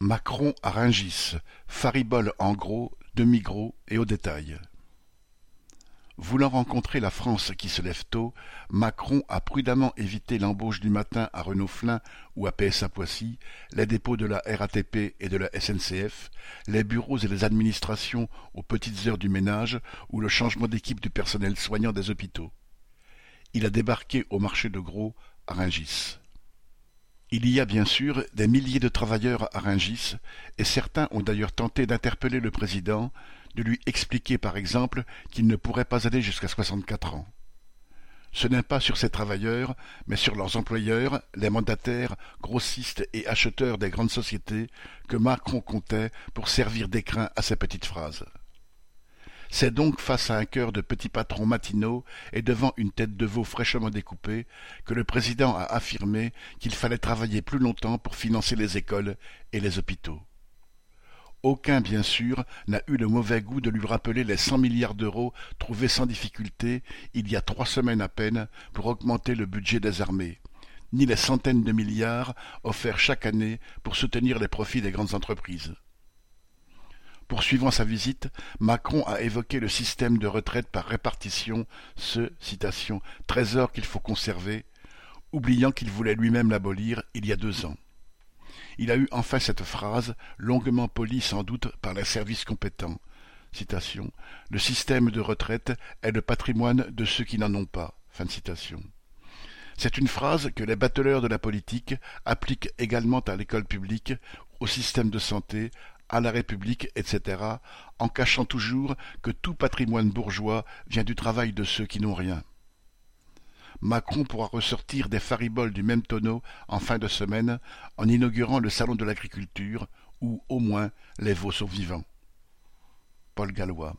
Macron à Rungis, faribole en gros, demi-gros et au détail. Voulant rencontrer la France qui se lève tôt, Macron a prudemment évité l'embauche du matin à Renault-Flin ou à PSA Poissy, les dépôts de la RATP et de la SNCF, les bureaux et les administrations aux petites heures du ménage ou le changement d'équipe du personnel soignant des hôpitaux. Il a débarqué au marché de gros à Rungis. Il y a bien sûr des milliers de travailleurs à Rungis, et certains ont d'ailleurs tenté d'interpeller le président, de lui expliquer par exemple qu'il ne pourrait pas aller jusqu'à soixante-quatre ans. Ce n'est pas sur ces travailleurs, mais sur leurs employeurs, les mandataires, grossistes et acheteurs des grandes sociétés, que Macron comptait pour servir d'écrin à ces petites phrases. C'est donc face à un cœur de petits patrons matinaux et devant une tête de veau fraîchement découpée que le président a affirmé qu'il fallait travailler plus longtemps pour financer les écoles et les hôpitaux. Aucun, bien sûr, n'a eu le mauvais goût de lui rappeler les cent milliards d'euros trouvés sans difficulté, il y a trois semaines à peine, pour augmenter le budget des armées, ni les centaines de milliards offerts chaque année pour soutenir les profits des grandes entreprises. Poursuivant sa visite, Macron a évoqué le système de retraite par répartition, ce trésor qu'il faut conserver, oubliant qu'il voulait lui-même l'abolir il y a deux ans. Il a eu enfin cette phrase, longuement polie sans doute par les services compétents. Le système de retraite est le patrimoine de ceux qui n'en ont pas. C'est une phrase que les bateleurs de la politique appliquent également à l'école publique, au système de santé, à la République, etc., en cachant toujours que tout patrimoine bourgeois vient du travail de ceux qui n'ont rien. Macron pourra ressortir des fariboles du même tonneau en fin de semaine en inaugurant le salon de l'agriculture, où au moins les veaux sont vivants. Paul Gallois